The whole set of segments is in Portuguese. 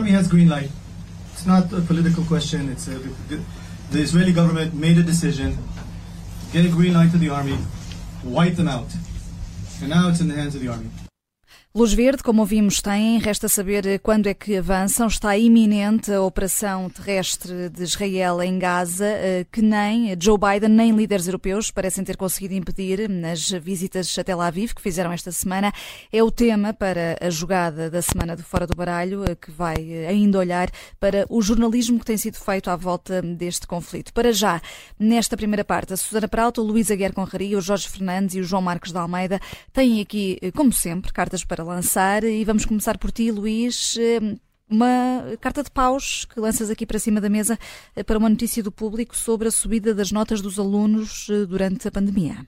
army has green light. It's not a political question. It's a, the, the Israeli government made a decision, get a green light to the army, wipe them out. And now it's in the hands of the army. Luz Verde, como ouvimos, tem. Resta saber quando é que avançam. Está iminente a operação terrestre de Israel em Gaza, eh, que nem Joe Biden nem líderes europeus parecem ter conseguido impedir nas visitas a Tel Aviv que fizeram esta semana. É o tema para a jogada da semana do Fora do Baralho, eh, que vai eh, ainda olhar para o jornalismo que tem sido feito à volta deste conflito. Para já, nesta primeira parte, a Susana Prauto, o Luís Aguiar Conraria, o Jorge Fernandes e o João Marcos de Almeida têm aqui, como sempre, cartas para para lançar e vamos começar por ti, Luís. Eh, uma carta de paus que lanças aqui para cima da mesa eh, para uma notícia do público sobre a subida das notas dos alunos eh, durante a pandemia.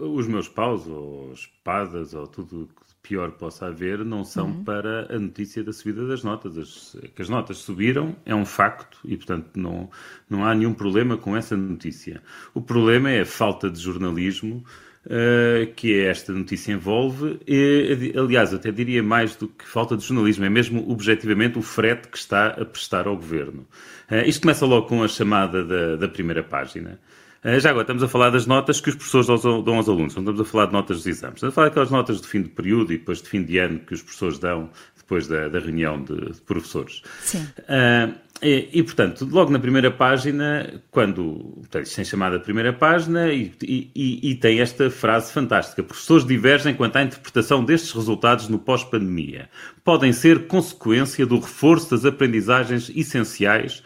os meus paus, ou espadas, ou tudo que pior possa haver, não são uhum. para a notícia da subida das notas. As, que as notas subiram é um facto e, portanto, não, não há nenhum problema com essa notícia. O problema é a falta de jornalismo uh, que esta notícia envolve. E, aliás, até diria mais do que falta de jornalismo, é mesmo objetivamente o frete que está a prestar ao governo. Uh, isto começa logo com a chamada da, da primeira página. Uh, já agora, estamos a falar das notas que os professores dão aos alunos, não estamos a falar de notas dos exames. Estamos a falar daquelas notas de fim de período e depois de fim de ano que os professores dão depois da, da reunião de, de, professores. Sim. Uh, e, e, portanto, logo na primeira página, quando portanto, tem chamada primeira página, e, e, e, tem esta frase fantástica: professores divergem quanto à interpretação destes resultados no pós-pandemia. Podem ser consequência do reforço das aprendizagens essenciais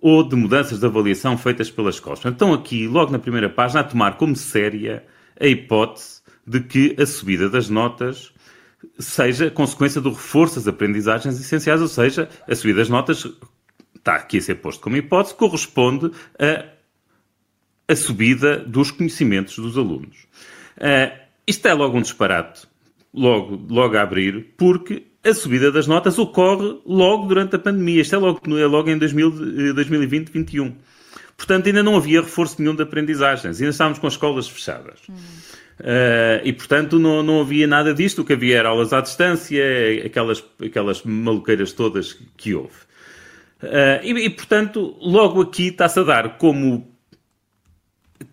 ou de mudanças de avaliação feitas pelas escolas. Então, aqui, logo na primeira página, a tomar como séria a hipótese de que a subida das notas seja consequência do reforço das aprendizagens essenciais, ou seja, a subida das notas, está aqui a ser posto como hipótese, corresponde a, a subida dos conhecimentos dos alunos. Uh, isto é logo um disparate, logo, logo a abrir, porque a subida das notas ocorre logo durante a pandemia. Isto é logo, é logo em 2020-2021. Portanto, ainda não havia reforço nenhum de aprendizagens. Ainda estávamos com as escolas fechadas. Hum. Uh, e, portanto, não, não havia nada disto. O que havia era aulas à distância, aquelas, aquelas maluqueiras todas que houve. Uh, e, e, portanto, logo aqui está-se a dar como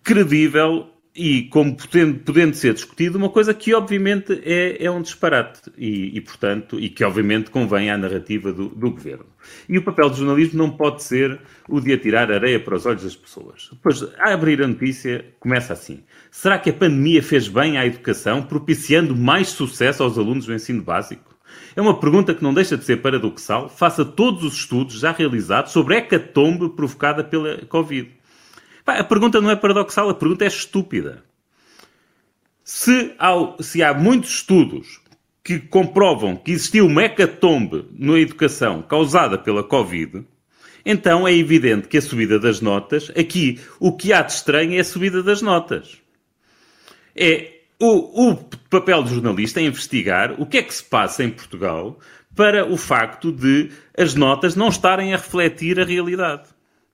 credível e como podendo, podendo ser discutido uma coisa que obviamente é, é um disparate e, e, portanto, e que obviamente convém à narrativa do, do, governo. E o papel do jornalismo não pode ser o de atirar areia para os olhos das pessoas. Depois, a abrir a notícia, começa assim. Será que a pandemia fez bem à educação, propiciando mais sucesso aos alunos do ensino básico? É uma pergunta que não deixa de ser paradoxal, face a todos os estudos já realizados sobre a hecatombe provocada pela Covid. A pergunta não é paradoxal, a pergunta é estúpida. Se há, se há muitos estudos que comprovam que existiu uma hecatombe na educação causada pela Covid, então é evidente que a subida das notas, aqui o que há de estranho é a subida das notas. É o, o papel do jornalista é investigar o que é que se passa em Portugal para o facto de as notas não estarem a refletir a realidade.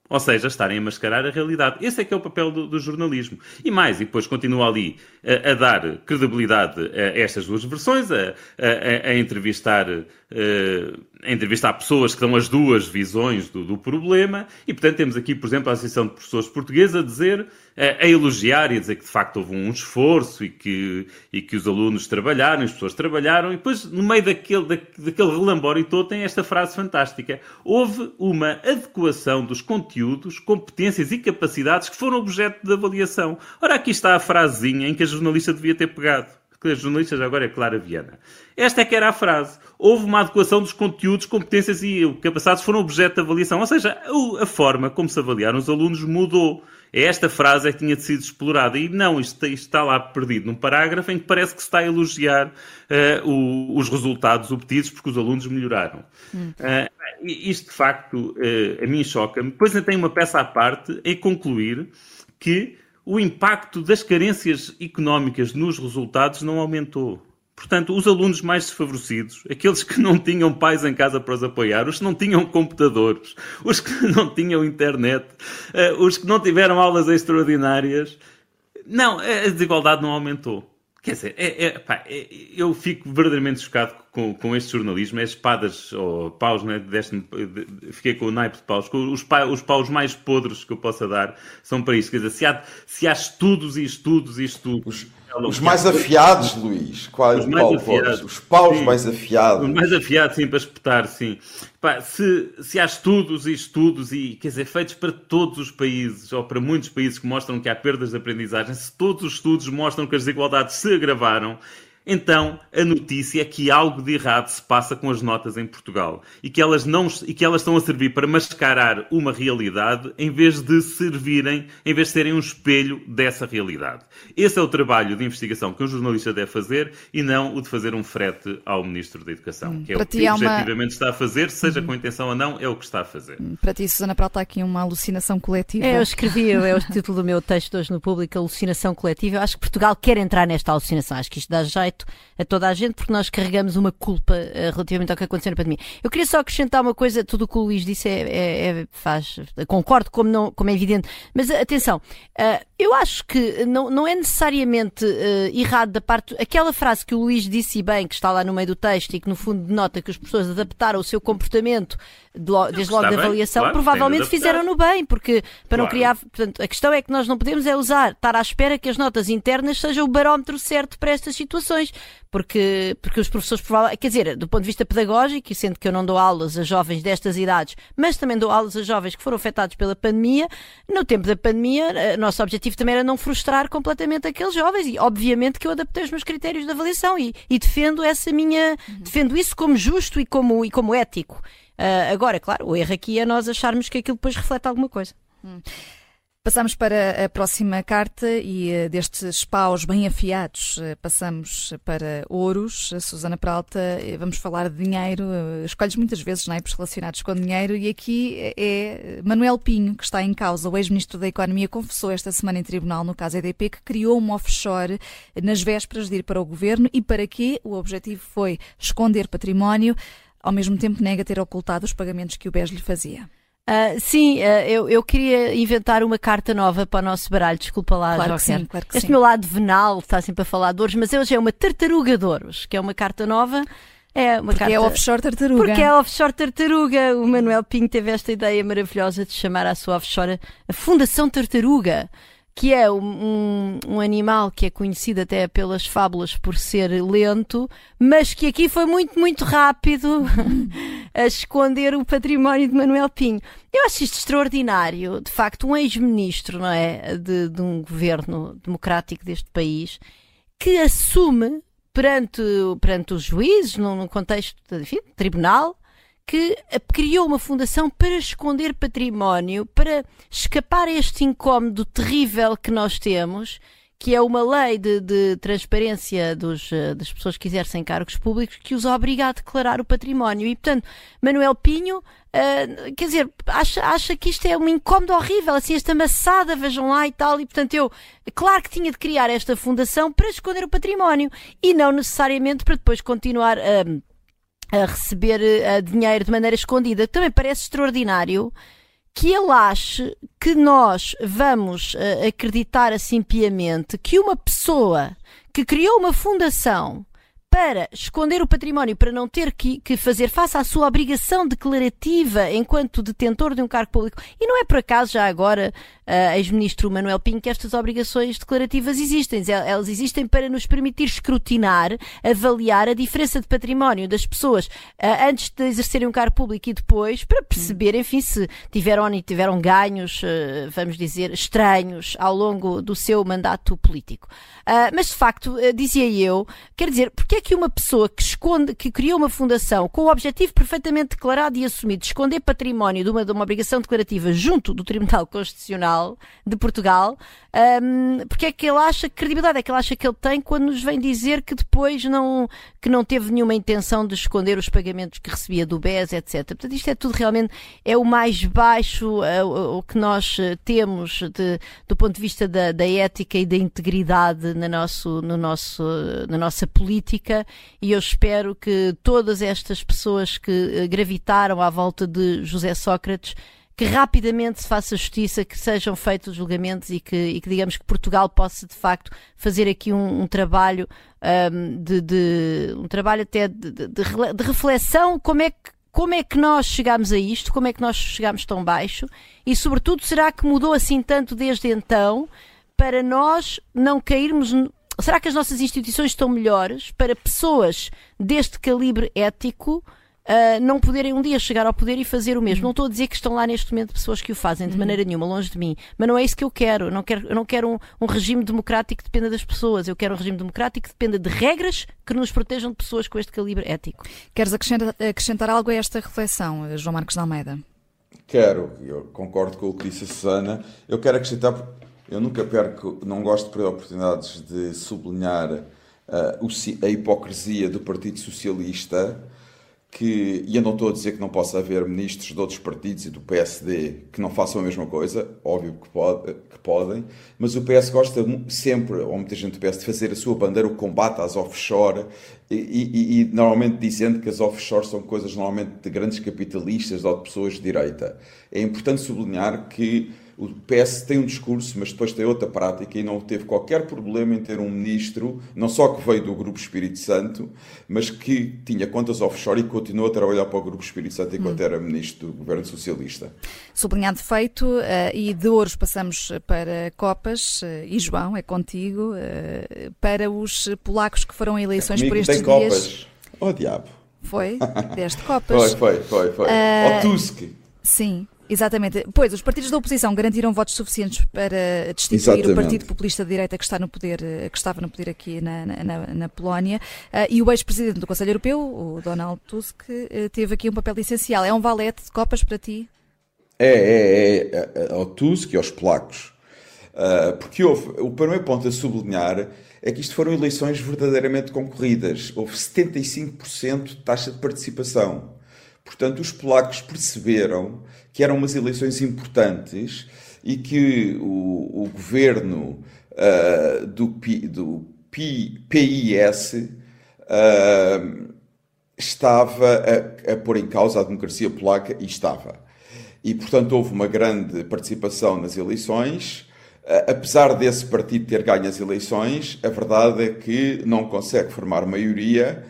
Ou seja, estarem a mascarar a realidade. Esse é que é o papel do, do jornalismo. E mais, e depois continua ali a, a, dar credibilidade a estas duas versões, a, a entrevistar, a entrevistar pessoas que dão as duas visões do, do, problema. E, portanto, temos aqui, por exemplo, a Associação de Professores Portuguesa a dizer, a, elogiar e a dizer que, de facto, houve um esforço e que, e que os alunos trabalharam, as pessoas trabalharam. E depois, no meio daquele, da, daquele relambório todo, tem esta frase fantástica. Houve uma adequação dos conteúdos conteúdos, competências e capacidades que foram objeto de avaliação. Ora, aqui está a frasezinha em que a jornalista devia ter pegado. Que a jornalista já agora é Clara Viana. Esta é que era a frase. Houve uma adequação dos conteúdos, competências e capacidades foram objeto de avaliação. Ou seja, a forma como se avaliaram os alunos mudou. É esta frase é que tinha sido explorada. E não, isto, isto, está lá perdido num parágrafo em que parece que se está a elogiar uh, o, os resultados obtidos porque os alunos melhoraram. Hum. Uh, isto, de facto, uh, a mim choca-me. Depois ainda tem uma peça à parte em concluir que o impacto das carências económicas nos resultados não aumentou. Portanto, os alunos mais desfavorecidos, aqueles que não tinham pais em casa para os apoiar, os que não tinham computadores, os que não tinham internet, uh, os que não tiveram aulas extraordinárias, não, a desigualdade não aumentou. Quer dizer, é, é, pá, é, eu fico verdadeiramente chocado com, com este jornalismo. É espadas ou paus, né? Deste, fiquei com o naipe de paus. Os, pa, os paus mais podres que eu possa dar são para isso. Quer dizer, se há, se há estudos e estudos e estudos. Os, os mais afiados, Luís. Qual, os mais afiados. Os paus sim, mais afiados. Os mais afiados, sim, para espetar, sim. Pá, se, se há estudos e estudos, e quer dizer, feitos para todos os países, ou para muitos países que mostram que há perdas de aprendizagem, se todos os estudos mostram que as desigualdades se agravaram, então a notícia é que algo de errado se passa com as notas em Portugal e que elas, não, e que elas estão a servir para mascarar uma realidade em vez de servirem, em vez de serem um espelho dessa realidade. Esse é o trabalho de investigação que um jornalista deve fazer e não o de fazer um frete ao Ministro da Educação, hum, que é o que objetivamente uma... está a fazer, seja uhum. com intenção ou não, é o que está a fazer. Hum, para ti, Susana Prata, aqui uma alucinação coletiva. É, eu escrevi, é o título do meu texto hoje no Público, Alucinação Coletiva. Eu acho que Portugal quer entrar nesta alucinação. Acho que isto dá jeito a toda a gente, porque nós carregamos uma culpa uh, relativamente ao que aconteceu na pandemia. Eu queria só acrescentar uma coisa, tudo o que o Luís disse é, é, é faz, concordo como, não, como é evidente, mas uh, atenção, uh, eu acho que não, não é necessariamente errado da parte, aquela frase que o Luís disse bem, que está lá no meio do texto e que no fundo denota que as pessoas adaptaram o seu comportamento desde logo da avaliação, claro, provavelmente fizeram-no bem, porque para claro. não criar, portanto, a questão é que nós não podemos é usar, estar à espera que as notas internas sejam o barómetro certo para estas situações, porque, porque os professores provavelmente, quer dizer, do ponto de vista pedagógico, e sendo que eu não dou aulas a jovens destas idades, mas também dou aulas a jovens que foram afetados pela pandemia, no tempo da pandemia, o eh, nosso objetivo também era não frustrar completamente aqueles jovens, e obviamente que eu adaptei os meus critérios de avaliação e, e defendo essa minha, defendo isso como justo e como, e como ético. Uh, agora, claro, o erro aqui é nós acharmos que aquilo depois reflete alguma coisa. Hum. Passamos para a próxima carta e uh, destes paus bem afiados uh, passamos para ouros. Susana Peralta, vamos falar de dinheiro. Escolhes muitas vezes naipes relacionados com dinheiro e aqui é Manuel Pinho que está em causa. O ex-ministro da Economia confessou esta semana em tribunal no caso EDP que criou uma offshore nas vésperas de ir para o governo e para quê? O objetivo foi esconder património ao mesmo tempo nega ter ocultado os pagamentos que o BES lhe fazia. Uh, sim, uh, eu, eu queria inventar uma carta nova para o nosso baralho. Desculpa lá, claro Joker. Sim, claro este sim. meu lado venal está sempre a falar de ouros, mas hoje é uma tartaruga de ouros, que é uma carta nova. É uma porque carta... é offshore tartaruga. Porque é offshore tartaruga. O Manuel Pinho teve esta ideia maravilhosa de chamar a sua offshore a Fundação Tartaruga que é um, um, animal que é conhecido até pelas fábulas por ser lento, mas que aqui foi muito, muito rápido a esconder o património de Manuel Pinho. Eu acho isto extraordinário. De facto, um ex-ministro, não é? De, de um governo democrático deste país que assume perante, perante os juízes, num contexto, enfim, tribunal, que criou uma fundação para esconder património, para escapar a este incómodo terrível que nós temos, que é uma lei de, de transparência dos, eh, das pessoas que exercem cargos públicos que os obriga a declarar o património. E, portanto, Manuel Pinho, uh, quer dizer, acha, acha que isto é um incómodo horrível, assim, esta maçada, vejam lá e tal. E, portanto, eu, claro que tinha de criar esta fundação para esconder o património e não necessariamente para depois continuar a. Uh, a receber uh, dinheiro de maneira escondida. Também parece extraordinário que ele ache que nós vamos uh, acreditar assim piamente que uma pessoa que criou uma fundação para esconder o património, para não ter que, que, fazer face à sua obrigação declarativa enquanto detentor de um cargo público. E não é por acaso, já agora, uh, ex-ministro Manuel Pinho, que estas obrigações declarativas existem. Elas existem para nos permitir escrutinar, avaliar a diferença de património das pessoas uh, antes de exercerem um cargo público e depois, para perceber, enfim, se tiveram ou tiveram ganhos, uh, vamos dizer, estranhos ao longo do seu mandato político. mas, de facto, dizia eu, quer dizer, porque é que uma pessoa que esconde, que criou uma fundação com o objetivo perfeitamente declarado e assumido de esconder património de uma, de uma obrigação declarativa junto do Tribunal Constitucional de Portugal, um, porque é que ele acha, que credibilidade é que ele acha que ele tem quando nos vem dizer que depois não, que não teve nenhuma intenção de esconder os pagamentos que recebia do BES, etc. Portanto, isto é tudo realmente, é o mais baixo uh, o que nós uh, temos de, do ponto de vista da, da ética e da integridade na, nosso, no nosso, na nossa política e eu espero que todas estas pessoas que eh, gravitaram à volta de José Sócrates que rapidamente se faça justiça, que sejam feitos os julgamentos e que, e que digamos que Portugal possa de facto fazer aqui um, um trabalho um, de, de, um trabalho até de, de, de reflexão como é que como é que nós chegámos a isto, como é que nós chegámos tão baixo e, sobretudo, será que mudou assim tanto desde então para nós não cairmos. Será que as nossas instituições estão melhores para pessoas deste calibre ético uh, não poderem um dia chegar ao poder e fazer o mesmo. Uhum. Não estou a dizer que estão lá neste momento pessoas que o fazem de uhum. maneira nenhuma, longe de mim, mas não é isso que eu quero. Eu não quero, eu não quero um, um regime democrático que dependa das pessoas. Eu quero um regime democrático que dependa de regras que nos protejam de pessoas com este calibre ético. Queres acrescentar, acrescentar algo a esta reflexão, João Marcos de Almeida? Quero, eu concordo com o que disse a Susana. Eu quero acrescentar, eu nunca perco, não gosto de perder oportunidades de sublinhar uh, a hipocrisia do Partido Socialista que, e eu não estou a dizer que não possa haver ministros de outros partidos e do PSD que não façam a mesma coisa, óbvio que, pode, que podem, mas o PS gosta sempre, ou muita gente do PS, de fazer a sua bandeira o combate às offshore e, e, e, normalmente dizendo que as offshore são coisas normalmente de grandes capitalistas ou de pessoas de direita. É importante sublinhar que o PS tem um discurso, mas depois tem outra prática e não teve qualquer problema em ter um ministro, não só que veio do Grupo Espírito Santo, mas que tinha contas offshore e continuou a trabalhar para o Grupo Espírito Santo enquanto hum. era ministro do governo socialista. Sublinhado feito, uh, e de ouros passamos para Copas, uh, e João, é contigo, uh, para os polacos que foram a eleições Comigo por estes tem dias. Copas. Oh diabo! Foi? Deste Copas. Foi, foi, foi. foi. Uh, oh Tusk! Sim. Exatamente. Pois, os partidos da oposição garantiram votos suficientes para destituir Exatamente. o Partido Populista de Direita que, está no poder, eh, que estava no poder aqui na, na, na Polónia. Uh, e o ex-presidente do Conselho Europeu, o Donald Tusk, uh, teve aqui um papel essencial. É um valete de copas para ti? É, é, é, é ao Tusk e aos polacos. Uh, porque houve, o primeiro ponto a sublinhar é que isto foram eleições verdadeiramente concorridas. Houve 75% de taxa de participação. Portanto, os polacos perceberam que eram umas eleições importantes e que o, o governo uh, do, do PIS uh, estava a, a pôr em causa a democracia polaca e estava. E, portanto, houve uma grande participação nas eleições. Uh, apesar desse partido ter ganho as eleições, a verdade é que não consegue formar maioria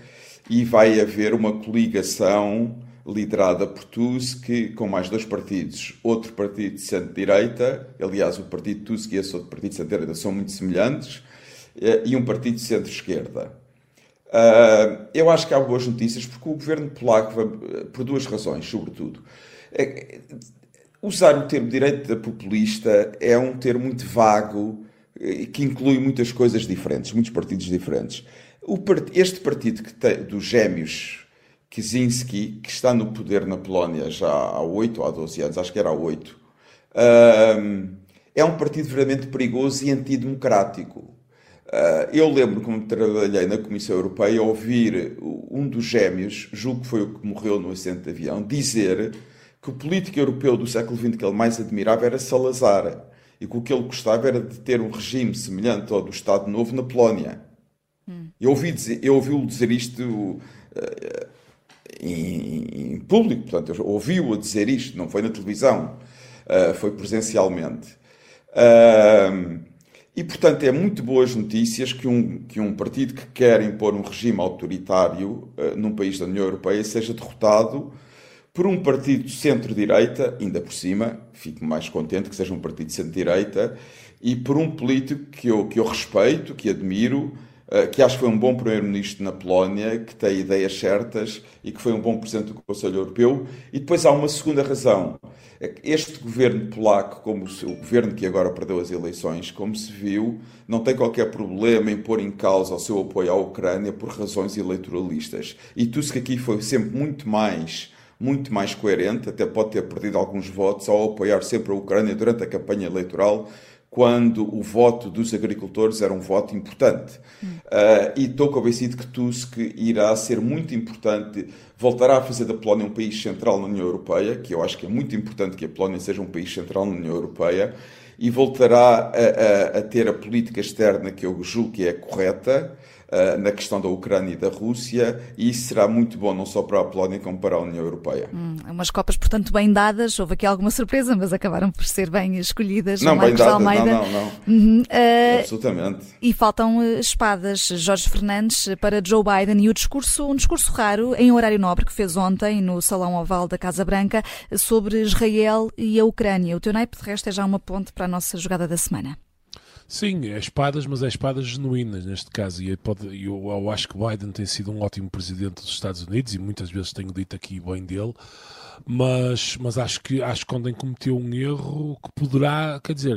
e vai haver uma coligação liderada por Tusk, com mais dois partidos. Outro partido de centro-direita, aliás, o partido Tusk e esse outro partido de centro-direita são muito semelhantes, eh, e um partido de centro-esquerda. Uh, eu acho que há boas notícias porque o governo polaco, eh, por duas razões, sobretudo. É, usar o termo direita populista é um termo muito vago que inclui muitas coisas diferentes, muitos partidos diferentes. Este partido que tem, dos gêmeos Kaczynski, que está no poder na Polónia já há 8 ou há 12 anos, acho que era há 8, é um partido verdadeiramente perigoso e antidemocrático. Ah, eu lembro, como trabalhei na Comissão Europeia, ouvir um dos gêmeos, julgo que foi o que morreu no acidente de avião, dizer que o político europeu do século XX que ele mais admirava era Salazar e que o que ele gostava era de ter um regime semelhante ao do Estado Novo na Polónia. Hum. Eu ouvi-o dizer, ouvi dizer isto uh, em, em público, portanto, ouviu-o dizer isto, não foi na televisão, uh, foi presencialmente. Uh, e, portanto, é muito boas notícias que um, que um partido que quer impor um regime autoritário uh, num país da União Europeia seja derrotado por um partido de centro-direita, ainda por cima, fico mais contente que seja um partido de centro-direita, e por um político que eu, que eu respeito, que admiro, que acho que foi um bom primeiro-ministro na Polónia, que tem ideias certas e que foi um bom presidente do Conselho Europeu. E depois há uma segunda razão. É este governo polaco, como o governo que agora perdeu as eleições, como se viu, não tem qualquer problema em pôr em causa o seu apoio à Ucrânia por razões eleitoralistas. E Tusk aqui foi sempre muito mais muito mais coerente, até pode ter perdido alguns votos ao apoiar sempre a Ucrânia durante a campanha eleitoral, quando o voto dos agricultores era um voto importante. Uh, e estou convencido que Tusk irá ser muito importante, voltará a fazer da Polónia um país central na União Europeia, que eu acho que é muito importante que a Polónia seja um país central na União Europeia, e voltará a, a, a ter a política externa que eu julgo que é correta, na questão da Ucrânia e da Rússia, e isso será muito bom não só para a Polónia como para a União Europeia. Hum, umas Copas, portanto, bem dadas, houve aqui alguma surpresa, mas acabaram por ser bem escolhidas. Não, bem dadas, Almeida. não, não, não. Uhum, uh, Absolutamente. E faltam espadas, Jorge Fernandes, para Joe Biden, e o discurso, um discurso raro, em horário nobre, que fez ontem no Salão Oval da Casa Branca, sobre Israel e a Ucrânia. O teu naipe, de resto, é já uma ponte para a nossa jogada da semana. Sim, é espadas, mas é espadas genuínas neste caso. E pode, eu, eu, acho que Biden tem sido um ótimo presidente dos Estados Unidos e muitas vezes tenho dito aqui bem dele, mas, mas acho que acho que ontem cometeu um erro que poderá, quer dizer,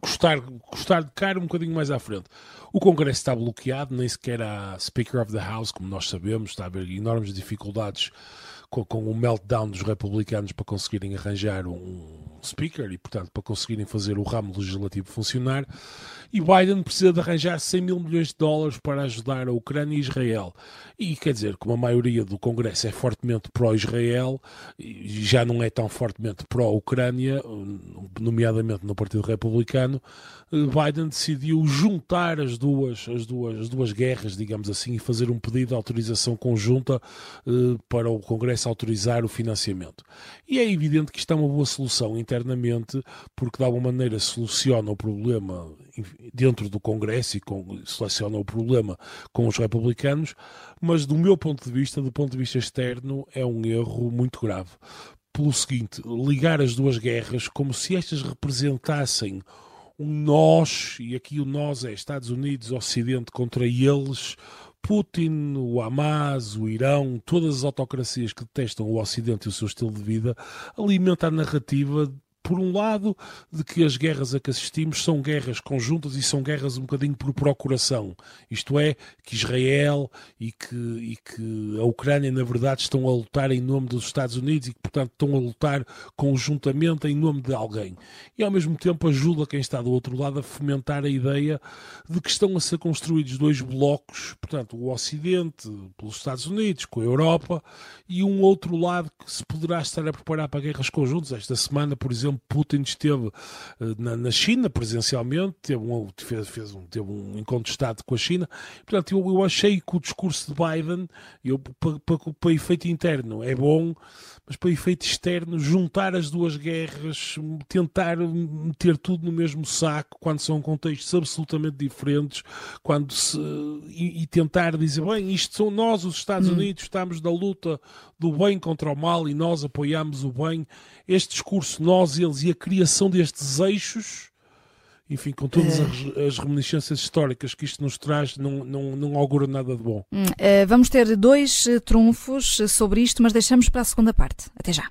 custar, custar de cara um bocadinho mais à frente. O Congresso está bloqueado, nem sequer há Speaker of the House, como nós sabemos, está a haver enormes dificuldades com, com o meltdown dos republicanos para conseguirem arranjar um speaker e, portanto, para conseguirem fazer o ramo legislativo funcionar. E Biden precisa de arranjar 100 mil milhões de dólares para ajudar a Ucrânia e Israel. E quer dizer, como a maioria do Congresso é fortemente pró-Israel, e já não é tão fortemente pró-Ucrânia, nomeadamente no Partido Republicano, Biden decidiu juntar as duas, as duas, as duas guerras, digamos assim, e fazer um pedido de autorização conjunta eh, para o Congresso autorizar o financiamento. E é evidente que isto é uma boa solução internamente, porque de alguma maneira soluciona o problema dentro do Congresso e com, soluciona o problema com os republicanos, mas do meu ponto de vista, do ponto de vista externo, é um erro muito grave. Pelo seguinte, ligar as duas guerras como se estas representassem um nós, e aqui o nós é Estados Unidos, Ocidente contra eles, Putin, o Hamas, o Irão, todas as autocracias que detestam o Ocidente e o seu estilo de vida, alimenta a narrativa por um lado, de que as guerras a que assistimos são guerras conjuntas e são guerras um bocadinho por procuração. Isto é, que Israel e que, e que a Ucrânia, na verdade, estão a lutar em nome dos Estados Unidos e que, portanto, estão a lutar conjuntamente em nome de alguém. E, ao mesmo tempo, ajuda quem está do outro lado a fomentar a ideia de que estão a ser construídos dois blocos, portanto, o Ocidente pelos Estados Unidos, com a Europa, e um outro lado que se poderá estar a preparar para guerras conjuntas. Esta semana, por exemplo, Putin esteve eh, na, na China presencialmente, teve um, fez, fez um, teve um encontro de Estado com a China. Portanto, eu, eu achei que o discurso de Biden, eu, para, para, para efeito interno, é bom, mas para efeito externo, juntar as duas guerras, tentar meter tudo no mesmo saco, quando são contextos absolutamente diferentes, quando se, e, e tentar dizer, bem, isto são nós, os Estados hum. Unidos, estamos na luta do bem contra o mal e nós apoiamos o bem. Este discurso, nós, eles e a criação destes eixos, enfim, com todas as, as, reminiscências históricas que isto nos traz, não, não, não augura nada de bom. Hum, uh, vamos ter dois uh, trunfos sobre isto, mas deixamos para a segunda parte. Até já.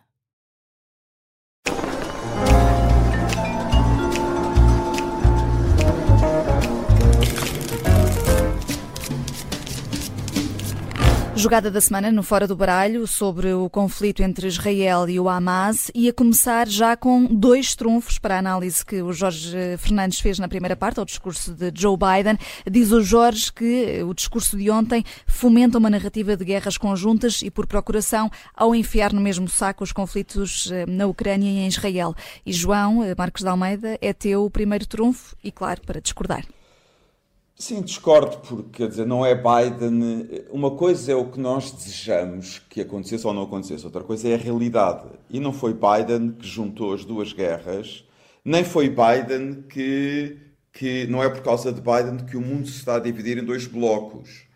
Jogada da semana no Fora do Baralho sobre o conflito entre Israel e o Hamas e a começar já com dois trunfos para a análise que o Jorge Fernandes fez na primeira parte, ao discurso de Joe Biden. Diz o Jorge que o discurso de ontem fomenta uma narrativa de guerras conjuntas e por procuração ao enfiar no mesmo saco os conflitos eh, na Ucrânia e em Israel. E João eh, Marcos de Almeida é teu primeiro trunfo e, claro, para discordar. Sim, discordo, porque quer dizer, não é Biden. Uma coisa é o que nós desejamos que acontecesse ou não acontecesse, outra coisa é a realidade. E não foi Biden que juntou as duas guerras, nem foi Biden que que não é por causa de Biden que o mundo se está a dividir em dois blocos.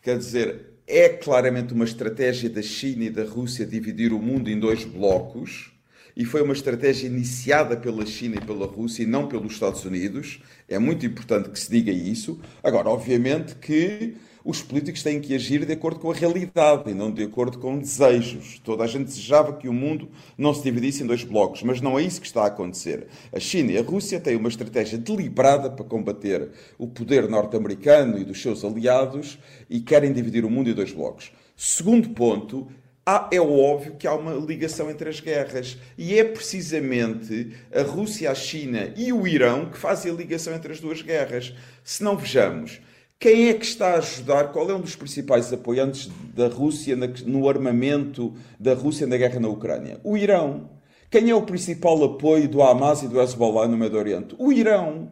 Quer dizer, é claramente uma estratégia da China e da Rússia dividir o mundo em dois blocos e foi uma estratégia iniciada pela China e pela Rússia e não pelos Estados Unidos. É muito importante que se diga isso. Agora, obviamente que os políticos têm que agir de acordo com a realidade e não de acordo com desejos. Toda a gente desejava que o mundo não se dividisse em dois blocos, mas não é isso que está a acontecer. A China e a Rússia têm uma estratégia deliberada para combater o poder norte-americano e dos seus aliados e querem dividir o mundo em dois blocos. Segundo ponto, é óbvio que há uma ligação entre as guerras e é precisamente a Rússia, a China e o Irão que fazem a ligação entre as duas guerras. Se não vejamos, quem é que está a ajudar? Qual é um dos principais apoiantes da Rússia no armamento da Rússia na guerra na Ucrânia? O Irão. Quem é o principal apoio do Hamas e do Hezbollah no Médio Oriente? O Irão.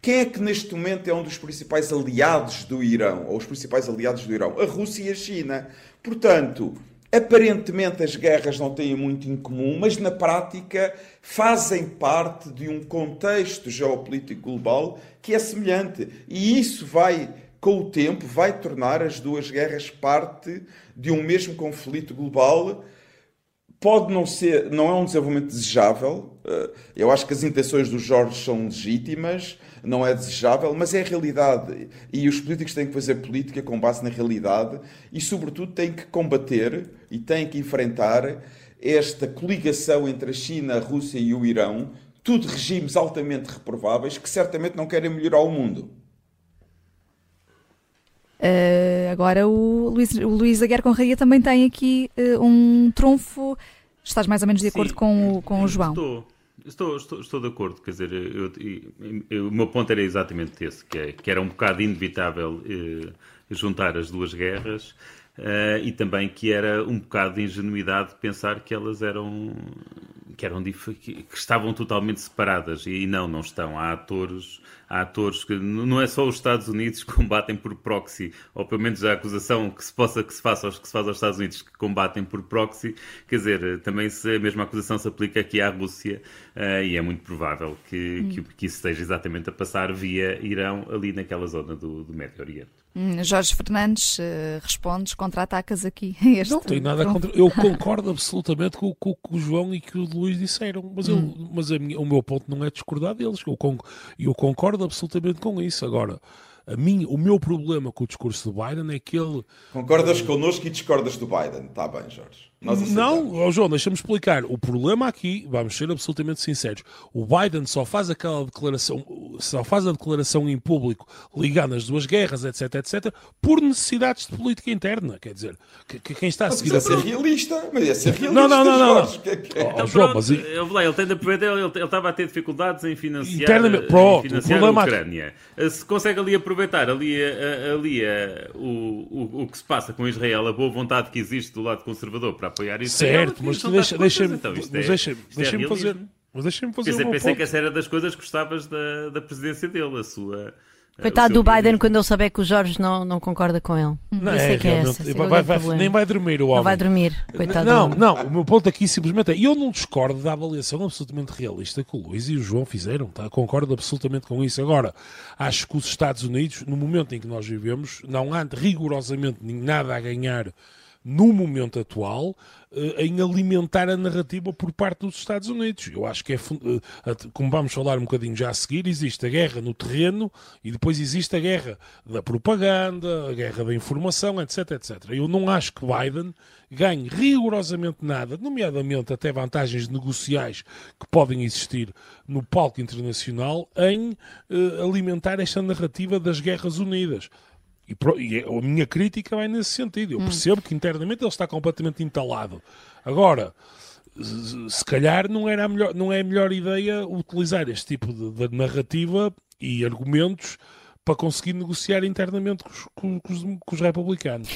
Quem é que neste momento é um dos principais aliados do Irão, ou os principais aliados do Irão? A Rússia e a China. Portanto, Aparentemente as guerras não têm muito em comum, mas na prática fazem parte de um contexto geopolítico global que é semelhante. E isso vai, com o tempo, vai tornar as duas guerras parte de um mesmo conflito global. Pode não ser, não é um desenvolvimento desejável. Eh, eu acho que as intenções do Jorge são legítimas não é desejável, mas é a realidade. E os políticos têm que fazer política com base na realidade e, sobretudo, têm que combater e têm que enfrentar esta coligação entre a China, a Rússia e o Irão, tudo regimes altamente reprováveis que certamente não querem melhorar o mundo. Uh, agora o Luís, o Luís Aguiar Conraia também tem aqui uh, um trunfo. Estás mais ou menos de acordo Sim, com, o, com o João? Estou. Estou, estou, estou de acordo, quer dizer, eu, eu, eu, o meu ponto era exatamente esse, que, é, que era um bocado inevitável eh, juntar as duas guerras eh, e também que era um bocado de ingenuidade pensar que elas eram que, eram que estavam totalmente separadas e não, não estão. Há atores, há atores que não é só os Estados Unidos que combatem por proxy, ou pelo menos a acusação que se possa que se faça aos que se faz aos Estados Unidos que combatem por proxy, quer dizer, também se a mesma acusação se aplica aqui à Rússia uh, e é muito provável que, hum. que, que, isso esteja exatamente a passar via Irão ali naquela zona do, do Médio Oriente. Hum, Jorge Fernandes, uh, respondes, contra-atacas aqui. Este não tenho nada contra. Eu concordo absolutamente com, com, com, o João e que o Luís disseram, mas, eu, hum. mas minha, o meu ponto não é discordar deles. Eu, eu concordo absolutamente com isso. Agora, a mim, o meu problema com o discurso do Biden é que ele. Concordas connosco e discordas do Biden. Está bem, Jorge. Não, oh João, deixa-me explicar. O problema aqui, vamos ser absolutamente sinceros, o Biden só faz aquela declaração, só faz a declaração em público ligada às duas guerras, etc, etc, por necessidades de política interna. Quer dizer, que, que quem está a seguir mas a. É ser realista, mas é ser realista. Não, não, não, não. É é? Então, João, mas... ele, tem de aproveitar, ele, ele estava a ter dificuldades em financiar, Internamente, pronto, em financiar a Ucrânia. Se consegue ali aproveitar ali, ali o, o, o que se passa com Israel, a boa vontade que existe do lado conservador para apoiar Israel. Certo, mas deixa-me deixa, então, deixa, é, deixa é fazer. Mas deixa-me fazer pensei, pensei ponto. que essa era das coisas que gostavas da, da presidência dele, a sua. Coitado do Biden quando ele souber que o Jorge não, não concorda com ele. Não, é, que é essa, vai, vai, nem vai dormir o homem. Não vai dormir, coitado Não, não, o meu ponto aqui simplesmente é, eu não discordo da avaliação absolutamente realista que o Luís e o João fizeram, tá? concordo absolutamente com isso. Agora, acho que os Estados Unidos, no momento em que nós vivemos, não há rigorosamente nada a ganhar no momento atual, eh, em alimentar a narrativa por parte dos Estados Unidos. Eu acho que é, eh, como vamos falar um bocadinho já a seguir, existe a guerra no terreno e depois existe a guerra da propaganda, a guerra da informação, etc, etc. Eu não acho que Biden ganhe rigorosamente nada, nomeadamente até vantagens negociais que podem existir no palco internacional, em uh, alimentar esta narrativa das guerras unidas. E, e, a minha crítica vai nesse sentido. Eu hum. percebo que internamente ele está completamente entalado. Agora, se calhar não, era melhor, não é a melhor ideia utilizar este tipo de, de narrativa e argumentos para conseguir negociar internamente com os, com com os republicanos.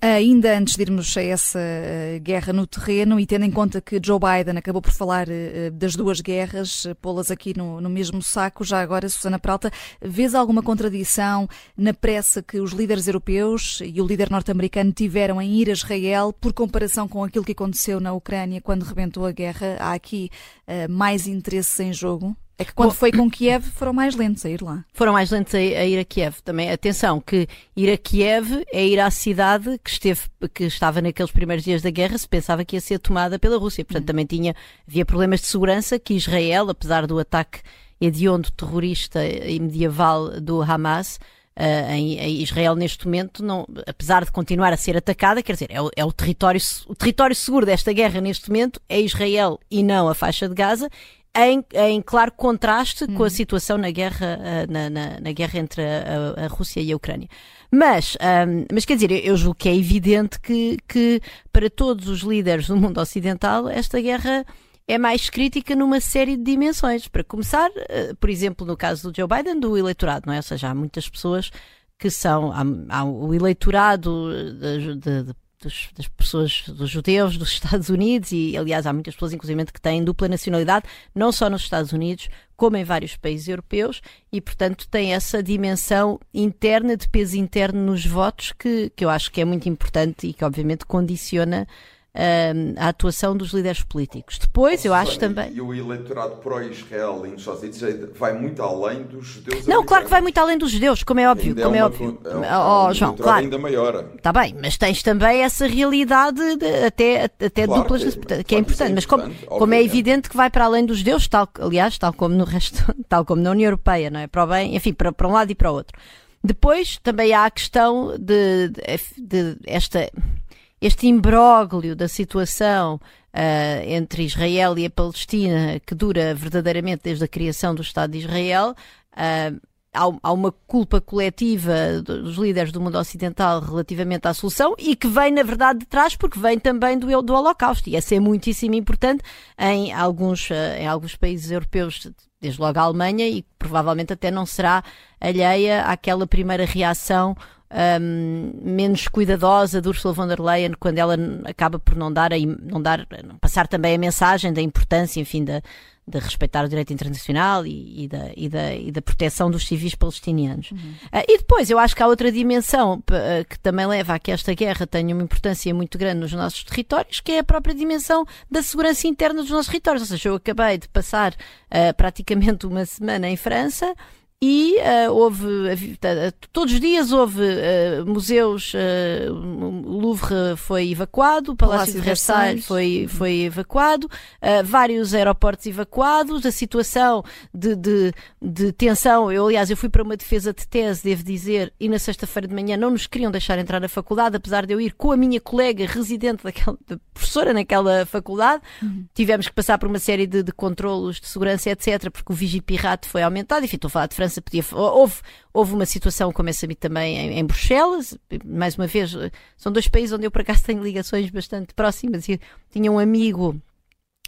Ainda antes de irmos a essa eh, guerra no terreno e tendo em conta que Joe Biden acabou por falar eh, das duas guerras, eh, pô-las aqui no, no mesmo saco, já agora, Susana Pralta, vês alguma contradição na pressa que os líderes europeus e o líder norte-americano tiveram em ir a Israel por comparação com aquilo que aconteceu na Ucrânia quando rebentou a guerra? Há aqui uh, mais interesses em jogo? É que quando Bom, foi com Kiev foram mais lentos a ir lá. Foram mais lentos a, a, ir a Kiev. Também, atenção, que ir a Kiev é ir à cidade que, esteve, que estava naqueles primeiros dias da guerra, se pensava que ia ser tomada pela Rússia. Portanto, hum. também tinha, havia problemas de segurança que Israel, apesar do ataque hediondo terrorista e medieval do Hamas, Uh, em, em, Israel neste momento, não, apesar de continuar a ser atacada, quer dizer, é o, é o, território, o território seguro desta guerra neste momento é Israel e não a faixa de Gaza, em, em claro contraste uhum. com a uhum. situação na guerra, uh, na, na, na, guerra entre a, a, Rússia e a Ucrânia. Mas, um, mas quer dizer, eu julgo que é evidente que, que para todos os líderes do mundo ocidental esta guerra é mais crítica numa série de dimensões. Para começar, uh, por exemplo, no caso do Joe Biden, do eleitorado, não é? Ou seja, há muitas pessoas que são. Há, há o eleitorado de, de, de dos, das pessoas, dos judeus dos Estados Unidos e, aliás, há muitas pessoas, inclusive, que têm dupla nacionalidade, não só nos Estados Unidos, como em vários países europeus, e, portanto, tem essa dimensão interna, de peso interno nos votos, que, que eu acho que é muito importante e que, obviamente, condiciona a atuação dos líderes políticos. Depois, eu acho também. E o eleitorado pró-Israel nos Estados Unidos vai muito além dos judeus. Não, claro que vai muito além dos judeus, como é óbvio. Ainda como é, é óbvio. É um, oh, um João, claro. ainda maior. Está bem, mas tens também essa realidade de, até, até claro duplas, que, que, que é importante. É mas como, como é evidente que vai para além dos judeus, tal, aliás, tal como no resto, tal como na União Europeia, não é? Para o bem, enfim, para, para um lado e para o outro. Depois também há a questão de, de, de esta este imbróglio da situação uh, entre Israel e a Palestina, que dura verdadeiramente desde a criação do Estado de Israel, uh, há, uma culpa coletiva dos líderes do mundo ocidental relativamente à solução e que vem, na verdade, de trás, porque vem também do, do Holocausto. E essa é muitíssimo importante em alguns, uh, em alguns países europeus, desde logo a Alemanha, e provavelmente até não será alheia àquela primeira reação um, menos cuidadosa de Ursula von der Leyen quando ela acaba por não dar, a, não dar passar também a mensagem da importância, enfim, da, de respeitar o direito internacional e, e, da, e, da, e da proteção dos civis palestinianos. Uhum. Uh, e depois, eu acho que há outra dimensão uh, que também leva a que esta guerra tenha uma importância muito grande nos nossos territórios, que é a própria dimensão da segurança interna dos nossos territórios. Ou seja, eu acabei de passar uh, praticamente uma semana em França e uh, houve, uh, todos os dias houve uh, museus, o Louvre foi evacuado, o Palácio, Palácio de Versailles foi, foi evacuado, vários aeroportos evacuados, a situação de, de, de, tensão, eu aliás, eu fui para uma defesa de tese, devo dizer, e na sexta-feira de manhã não nos queriam deixar entrar na faculdade, apesar de eu ir com a minha colega residente daquela, professora naquela faculdade, uhum. tivemos que passar por uma série de, de controlos de segurança, etc, porque o vigipirrato foi aumentado, enfim, estou a falar de França França podia. Houve, houve uma situação como essa também em, em, Bruxelas, mais uma vez, são dois países onde eu por acaso tenho ligações bastante próximas e tinha um amigo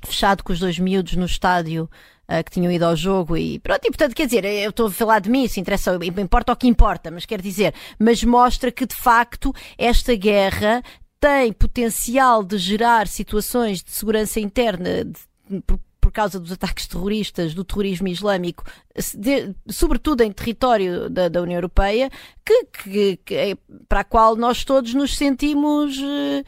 fechado com os dois miúdos no estádio uh, que tinham ido ao jogo e pronto, e portanto, quer dizer, eu estou a falar de mim, isso interessa, importa o que importa, mas quer dizer, mas mostra que de facto esta guerra tem potencial de gerar situações de segurança interna de, por causa dos ataques terroristas, do terrorismo islâmico, de, sobretudo em território da, da União Europeia, que, que, que é, para a qual nós todos nos sentimos. Uh,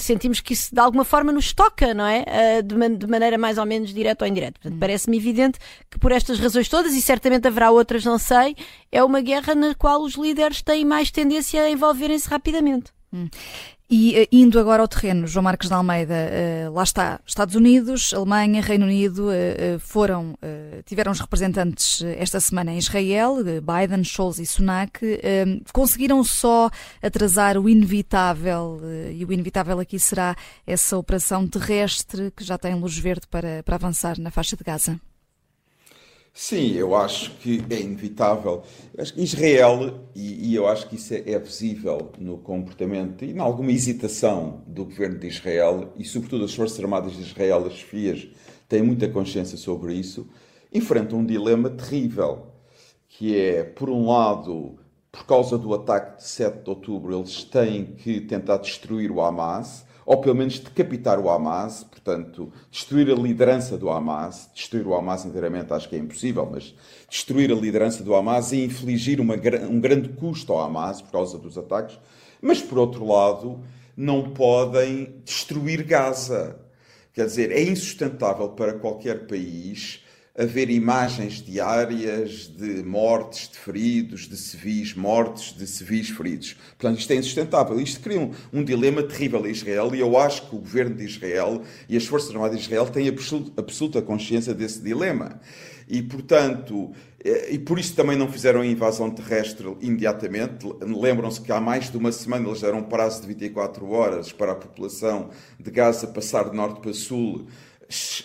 sentimos que isso de alguma forma nos toca, não é? Uh, de, man de, maneira mais ou menos direta ou indireta. Portanto, hum. parece-me evidente que por estas razões todas, e certamente haverá outras, não sei, é uma guerra na qual os líderes têm mais tendência a envolverem-se rapidamente. Hum. E uh, indo agora ao terreno, João Marcos de Almeida, uh, lá está, Estados Unidos, Alemanha, Reino Unido uh, foram, tiveram os representantes esta semana em Israel, Biden, Scholz e Sunak, conseguiram só atrasar o inevitável, e o inevitável aqui será essa operação terrestre que já tem luz verde para, para avançar na faixa de Gaza. Sim, eu acho que é inevitável. Israel, e, e, eu acho que isso é, é, visível no comportamento e em alguma hesitação do governo de Israel, e sobretudo as Forças Armadas de Israel, as FIAs, têm muita consciência sobre isso, enfrentam um dilema terrível, que é, por um lado, por causa do ataque de 7 de outubro, eles têm que tentar destruir o Hamas, ou pelo menos decapitar o Hamas, portanto, destruir a liderança do Hamas, destruir o Hamas inteiramente acho que é impossível, mas destruir a liderança do Hamas e infligir uma, um grande custo ao Hamas por causa dos ataques, mas por outro lado, não podem destruir Gaza. Quer dizer, é insustentável para qualquer país a ver imagens diárias de mortes, de feridos, de civis mortos, de civis feridos. Portanto, isto é insustentável. Isto cria um, um dilema terrível a Israel e eu acho que o governo de Israel e as Forças Armadas de Israel têm absoluta, absoluta consciência desse dilema. E, portanto, eh, e por isso também não fizeram a invasão terrestre imediatamente. Lembram-se que há mais de uma semana eles deram um prazo de 24 horas para a população de Gaza passar de norte para sul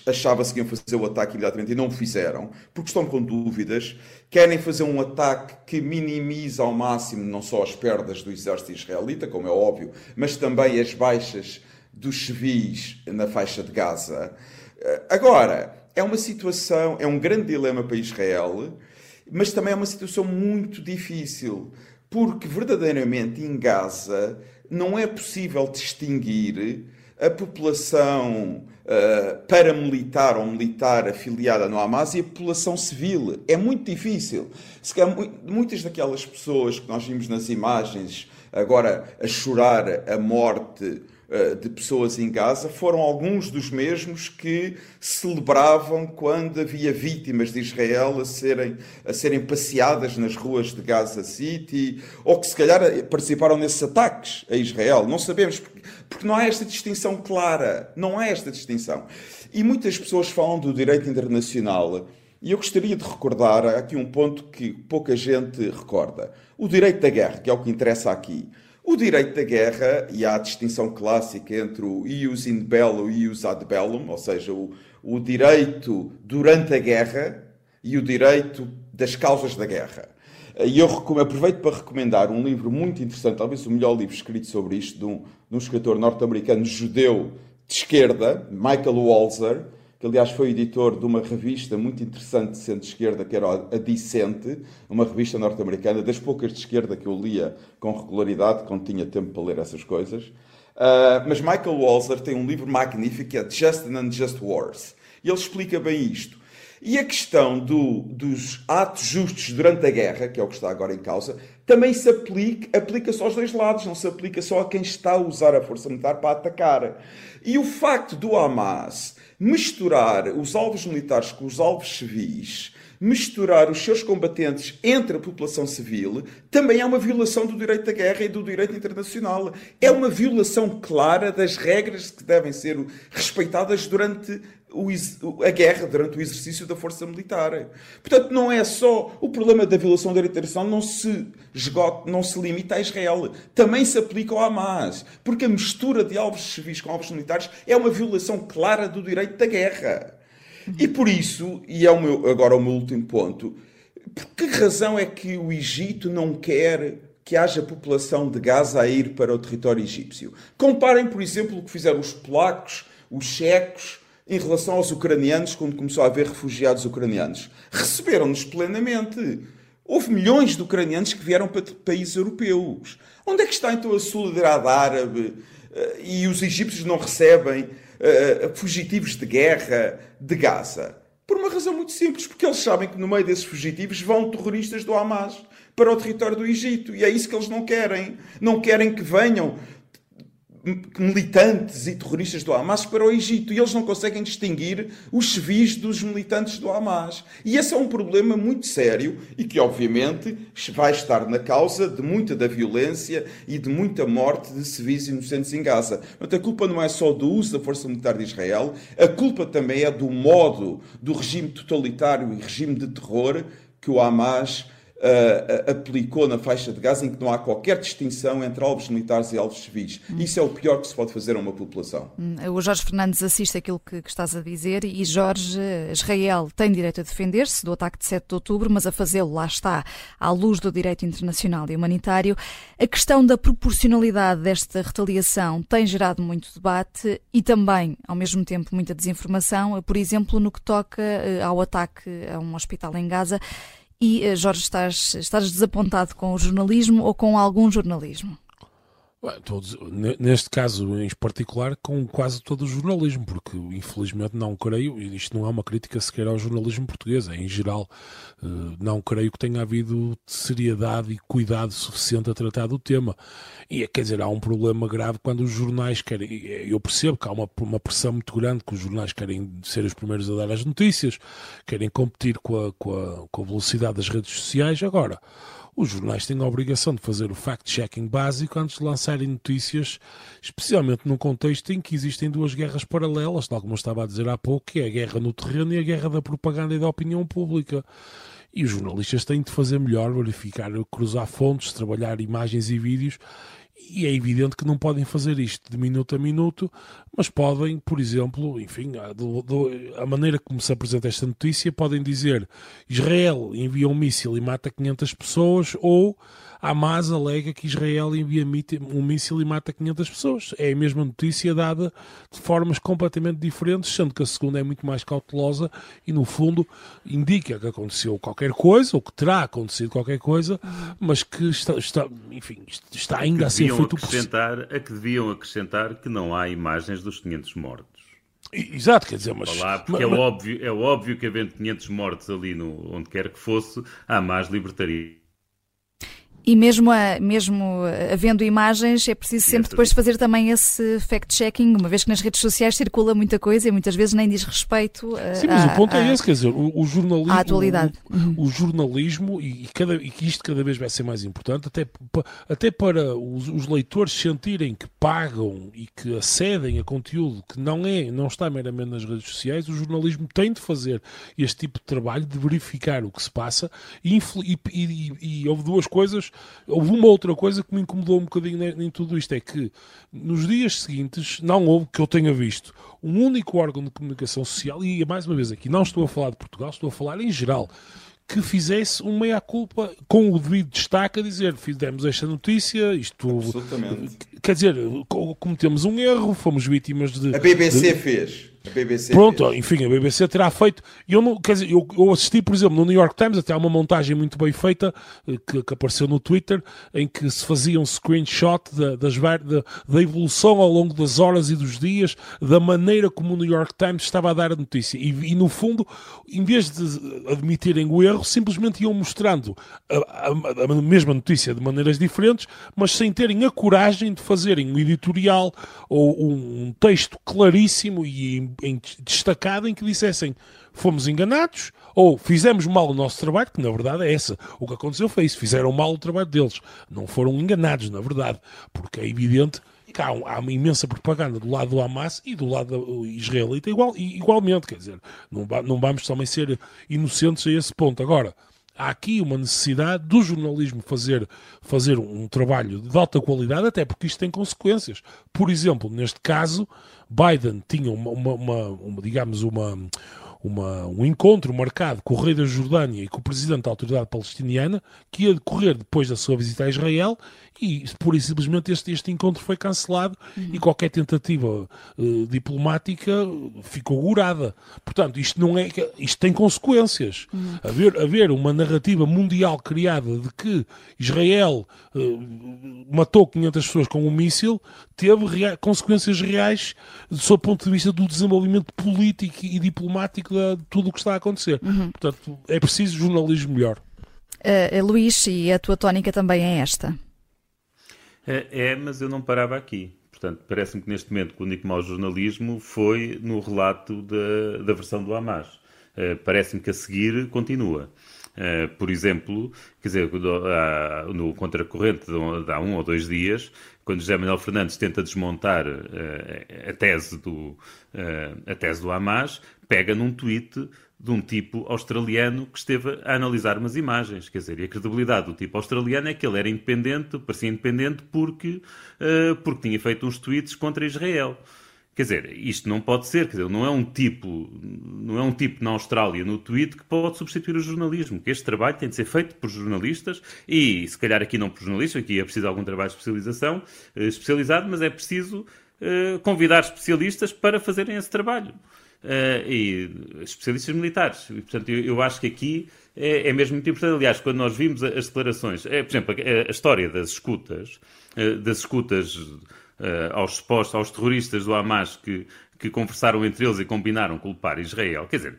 achava-se que iam fazer o ataque imediatamente e não o fizeram, porque estão com dúvidas, querem fazer um ataque que minimiza ao máximo não só as perdas do exército israelita, como é óbvio, mas também as baixas dos civis na faixa de Gaza. Agora, é uma situação, é um grande dilema para Israel, mas também é uma situação muito difícil, porque verdadeiramente em Gaza não é possível distinguir a população uh, paramilitar ou militar afiliada no Hamas e a população civil. É muito difícil. Se calhar, muitas daquelas pessoas que nós vimos nas imagens agora a chorar a morte de pessoas em Gaza foram alguns dos mesmos que celebravam quando havia vítimas de Israel a serem, a serem passeadas nas ruas de Gaza City ou que se calhar participaram nesses ataques a Israel. Não sabemos porque porque não há esta distinção clara. Não há esta distinção. E muitas pessoas falam do direito internacional. E eu gostaria de recordar aqui um ponto que pouca gente recorda: o direito da guerra, que é o que interessa aqui. O direito da guerra, e há a distinção clássica entre o ius in bello e ius ad bellum, ou seja, o, o direito durante a guerra e o direito das causas da guerra. E eu aproveito para recomendar um livro muito interessante, talvez o melhor livro escrito sobre isto, de um, de um escritor norte-americano judeu de esquerda, Michael Walzer, que aliás foi editor de uma revista muito interessante de centro-esquerda, que era a Dissente, uma revista norte-americana, das poucas de esquerda que eu lia com regularidade, quando tinha tempo para ler essas coisas. Uh, mas Michael Walzer tem um livro magnífico que é Just and Unjust Wars. E ele explica bem isto. E a questão do, dos atos justos durante a guerra, que é o que está agora em causa, também se aplica, aplica-se aos dois lados, não se aplica só a quem está a usar a força militar para atacar. E o facto do Hamas misturar os alvos militares com os alvos civis, misturar os seus combatentes entre a população civil, também é uma violação do direito da guerra e do direito internacional. É uma violação clara das regras que devem ser respeitadas durante a guerra durante o exercício da força militar. Portanto, não é só o problema da violação da direito internacional não se esgota, não se limita a Israel, também se aplica ao Hamas, porque a mistura de alvos civis com alvos militares é uma violação clara do direito da guerra. E por isso, e é o meu, agora o meu último ponto, por que razão é que o Egito não quer que haja população de Gaza a ir para o território egípcio? Comparem, por exemplo, o que fizeram os polacos, os checos, em relação aos ucranianos, quando começou a haver refugiados ucranianos. Receberam-nos plenamente. Houve milhões de ucranianos que vieram para países europeus. Onde é que está então a solidariedade árabe? Eh, e os egípcios não recebem uh, fugitivos de guerra de Gaza? Por uma razão muito simples, porque eles sabem que no meio desses fugitivos vão terroristas do Hamas para o território do Egito. E é isso que eles não querem. Não querem que venham militantes e terroristas do Hamas para o Egito e eles não conseguem distinguir os civis dos militantes do Hamas. E esse é um problema muito sério e que, obviamente, vai estar na causa de muita da violência e de muita morte de civis inocentes em Gaza. Portanto, a culpa não é só do uso da força militar de Israel, a culpa também é do modo do regime totalitário e regime de terror que o Hamas uh, aplicou na faixa de Gaza em que não há qualquer distinção entre alvos militares e alvos civis. Hum. Isso é o pior que se pode fazer a uma população. Hum, o Jorge Fernandes assiste aquilo que, que estás a dizer e Jorge, Israel tem direito a defender-se do ataque de 7 de outubro, mas a fazê-lo, lá está, à luz do direito internacional e humanitário. A questão da proporcionalidade desta retaliação tem gerado muito debate e também, ao mesmo tempo, muita desinformação, por exemplo, no que toca eh, ao ataque a um hospital em Gaza. E, eh, Jorge, estás, estás desapontado com o jornalismo ou com algum jornalismo? Todos, neste caso em particular, com quase todo o jornalismo, porque infelizmente não creio, e isto não é uma crítica sequer ao jornalismo português, é em geral, eh, não creio que tenha havido seriedade e cuidado suficiente a tratar do tema. E quer dizer, há um problema grave quando os jornais querem. Eu percebo que há uma, uma pressão muito grande que os jornais querem ser os primeiros a dar as notícias, querem competir com a, com a, com a velocidade das redes sociais. Agora os jornais têm a obrigação de fazer o fact-checking básico antes de lançarem notícias, especialmente num contexto em que existem duas guerras paralelas, tal como eu estava a dizer há pouco, que é a guerra no terreno e a guerra da propaganda e da opinião pública. E os jornalistas têm de fazer melhor, verificar, cruzar fontes, trabalhar imagens e vídeos e é evidente que não podem fazer isto de minuto a minuto, mas podem, por exemplo, enfim, do, do, a maneira como se apresenta esta notícia, podem dizer Israel envia um míssil e mata 500 pessoas, ou Hamas alega que Israel envia um míssil e mata 500 pessoas. É a mesma notícia dada de formas completamente diferentes, sendo que a segunda é muito mais cautelosa e, no fundo, indica que aconteceu qualquer coisa, ou que terá acontecido qualquer coisa, mas que está, está enfim, está ainda a ser feito... Acrescentar, a que deviam acrescentar que não há imagens dos 500 mortos. Exato, quer dizer, mas. Lá, porque mas, é, óbvio, é óbvio que havendo 500 mortos ali no, onde quer que fosse, há mais libertaria e mesmo, a, mesmo havendo imagens, é preciso sempre depois fazer também esse fact-checking, uma vez que nas redes sociais circula muita coisa e muitas vezes nem diz respeito a, Sim, mas a, o ponto é esse, quer dizer, o, o jornalismo. A atualidade. O, o, jornalismo, e, cada, e que isto cada vez vai ser mais importante, até, até para os, os, leitores sentirem que pagam e que acedem a conteúdo que não, é, não está meramente nas redes sociais, o jornalismo tem de fazer este tipo de trabalho, de verificar o que se passa, e, e, e, e houve duas coisas Houve uma outra coisa que me incomodou um bocadinho em tudo isto, é que nos dias seguintes não houve, que eu tenha visto, um único órgão de comunicação social, e mais uma vez aqui, não estou a falar de Portugal, estou a falar em geral, que fizesse uma meia-culpa com o devido destaque a dizer fizemos esta notícia, isto... Absolutamente. Quer dizer, cometemos um erro, fomos vítimas de... A BBC de, fez. A BBC Pronto, fez. enfim, a BBC terá feito. Eu, não, quer dizer, eu, eu, assisti, por exemplo, no New York Times, até há uma montagem muito bem feita eh, que, que apareceu no Twitter, em que se fazia um screenshot da, das, da, da evolução ao longo das horas e dos dias, da maneira como o New York Times estava a dar a notícia. E, e no fundo, em vez de admitirem o erro, simplesmente iam mostrando a, a, a mesma notícia de maneiras diferentes, mas sem terem a coragem de fazerem um editorial ou um texto claríssimo e em, destacado em que dissessem fomos enganados ou fizemos mal o nosso trabalho, que na verdade é essa. O que aconteceu foi isso, fizeram mal o trabalho deles. Não foram enganados, na verdade, porque é evidente que há, há uma imensa propaganda do lado do Hamas e do lado israelita igual, igualmente, quer dizer, não, não vamos também ser inocentes a esse ponto. Agora, há aqui uma necessidade do jornalismo fazer, fazer um trabalho de alta qualidade, até porque isto tem consequências. Por exemplo, neste caso, Biden tinha uma, uma, uma, uma digamos, uma, uma, um encontro marcado com o rei da Jordânia e com o presidente da autoridade palestiniana, que ia decorrer depois da sua visita a Israel, e por e simplesmente este, este encontro foi cancelado uhum. e qualquer tentativa uh, diplomática ficou gurada. Portanto, isto não é isto tem consequências. Uhum. Haver, haver uma narrativa mundial criada de que Israel uh, matou 500 pessoas com um míssil teve rea consequências reais do seu ponto de vista do desenvolvimento político e diplomático de tudo o que está a acontecer. Uhum. Portanto, é preciso jornalismo melhor. Uh, Luís, e a tua tónica também é esta? É, é, mas eu não parava aqui. Portanto, parece-me que neste momento o único mau jornalismo foi no relato da, da versão do Hamas. Uh, parece-me que a seguir continua. Uh, por exemplo, quer dizer, no contracorrente de há um ou dois dias, quando José Manuel Fernandes tenta desmontar uh, a, tese do, uh, a tese do Hamas, pega num tweet de um tipo australiano que esteve a analisar umas imagens. Quer dizer, e a credibilidade do tipo australiano é que ele era independente, parecia independente porque, uh, porque tinha feito uns tweets contra Israel. Quer dizer, isto não pode ser, quer dizer, não é um tipo, não é um tipo na Austrália no tweet que pode substituir o jornalismo, que este trabalho tem de ser feito por jornalistas e se calhar aqui não por jornalistas, aqui é preciso algum trabalho de especialização, uh, especializado, mas é preciso uh, convidar especialistas para fazerem esse trabalho. E especialistas militares. E, portanto, eu, eu acho que aqui é, é, mesmo muito importante. Aliás, quando nós vimos as declarações, é, por exemplo, a, a história das escutas, das escutas aos supostos, aos terroristas do Hamas que, que conversaram entre eles e combinaram culpar Israel. Quer dizer,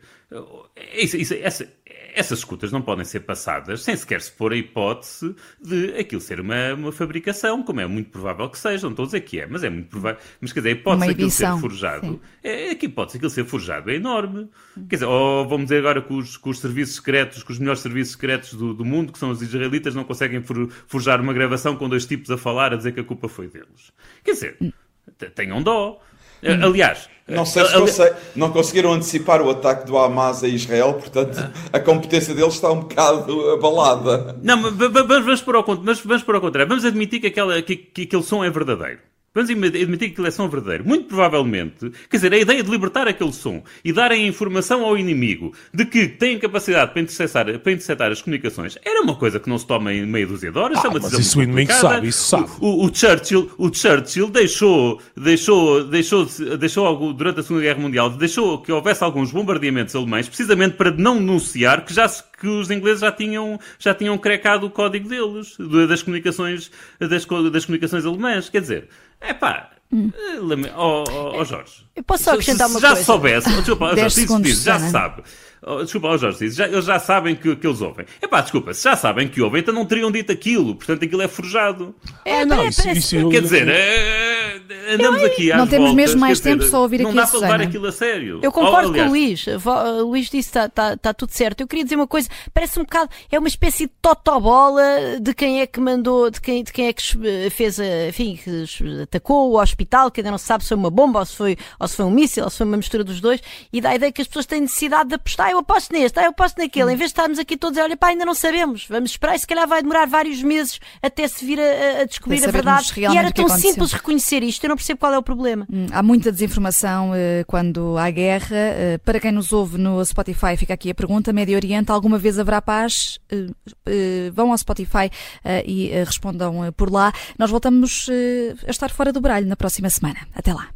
isso, isso, essa, essas escutas não podem ser passadas sem sequer se pôr a hipótese de aquilo ser uma, uma fabricação, como é muito provável que seja. Não estou a dizer que é, mas é muito provável. Mas quer dizer, a hipótese daquilo ser forjado, é, é que a hipótese daquilo ser forjado é enorme. Quer dizer, ou vamos dizer agora que os, que os serviços secretos, que os melhores serviços secretos do, do, mundo, que são os israelitas, não conseguem for, forjar uma gravação com dois tipos a falar, a dizer que a culpa foi deles. Quer dizer, tenham dó. Aliás, não sei se consegui, não conseguiram antecipar o ataque do Hamas a Israel, portanto a competência deles está um bocado abalada. Não, mas vamos por ao, vamos por ao contrário. Vamos admitir que, aquela, que, que aquele som é verdadeiro. Vamos admitir que aquilo é som verdadeiro. Muito provavelmente, quer dizer, a ideia de libertar aquele som e darem a informação ao inimigo de que têm capacidade para interceptar, para interceptar as comunicações era uma coisa que não se toma em meia dúzia de horas. Ah, é uma mas isso o inimigo sabe, isso sabe. O, o, o, Churchill, o Churchill deixou, deixou, deixou, deixou, durante a Segunda Guerra Mundial, deixou que houvesse alguns bombardeamentos alemães, precisamente para não denunciar que já que os ingleses já tinham, já tinham crecado o código deles, das comunicações, das, das comunicações alemãs. Quer dizer, é pá. Hum. Oh, oh, oh, Jorge. Eu posso só acrescentar uma já coisa. Já soubesse, desculpa, oh, Jorge, isso, isso, já se sabe. Oh, desculpa, oh Jorge, já, eles já sabem que, que eles ouvem. É pá, desculpa, se já sabem que ouvem, então não teriam dito aquilo. Portanto, aquilo é forjado. É, não, isso, isso, Quer dizer, é, andamos aqui às Não temos voltas, mesmo mais tempo só a ouvir não aqui Não dá para levar aquilo a sério. Eu concordo oh, com o Luís. O Luís disse que está, está, está tudo certo. Eu queria dizer uma coisa. Parece um bocado, é uma espécie de totobola de quem é que mandou, de quem, de quem é que fez, enfim, que atacou o hospital, que ainda não se sabe se foi uma bomba ou se foi, ou se foi um míssil ou se foi uma mistura dos dois, e dá a ideia que as pessoas têm necessidade de apostar. Eu aposto neste, eu aposto naquele. Em vez de estarmos aqui todos a olhar, pá, ainda não sabemos. Vamos esperar e se calhar vai demorar vários meses até se vir a, a descobrir a verdade. E era tão simples reconhecer isto. Eu não percebo qual é o problema. Hum, há muita desinformação uh, quando há guerra. Uh, para quem nos ouve no Spotify, fica aqui a pergunta: Médio Oriente, alguma vez haverá paz? Uh, vão ao Spotify e respondam por lá. Nós voltamos a estar fora do baralho na próxima semana. Até lá.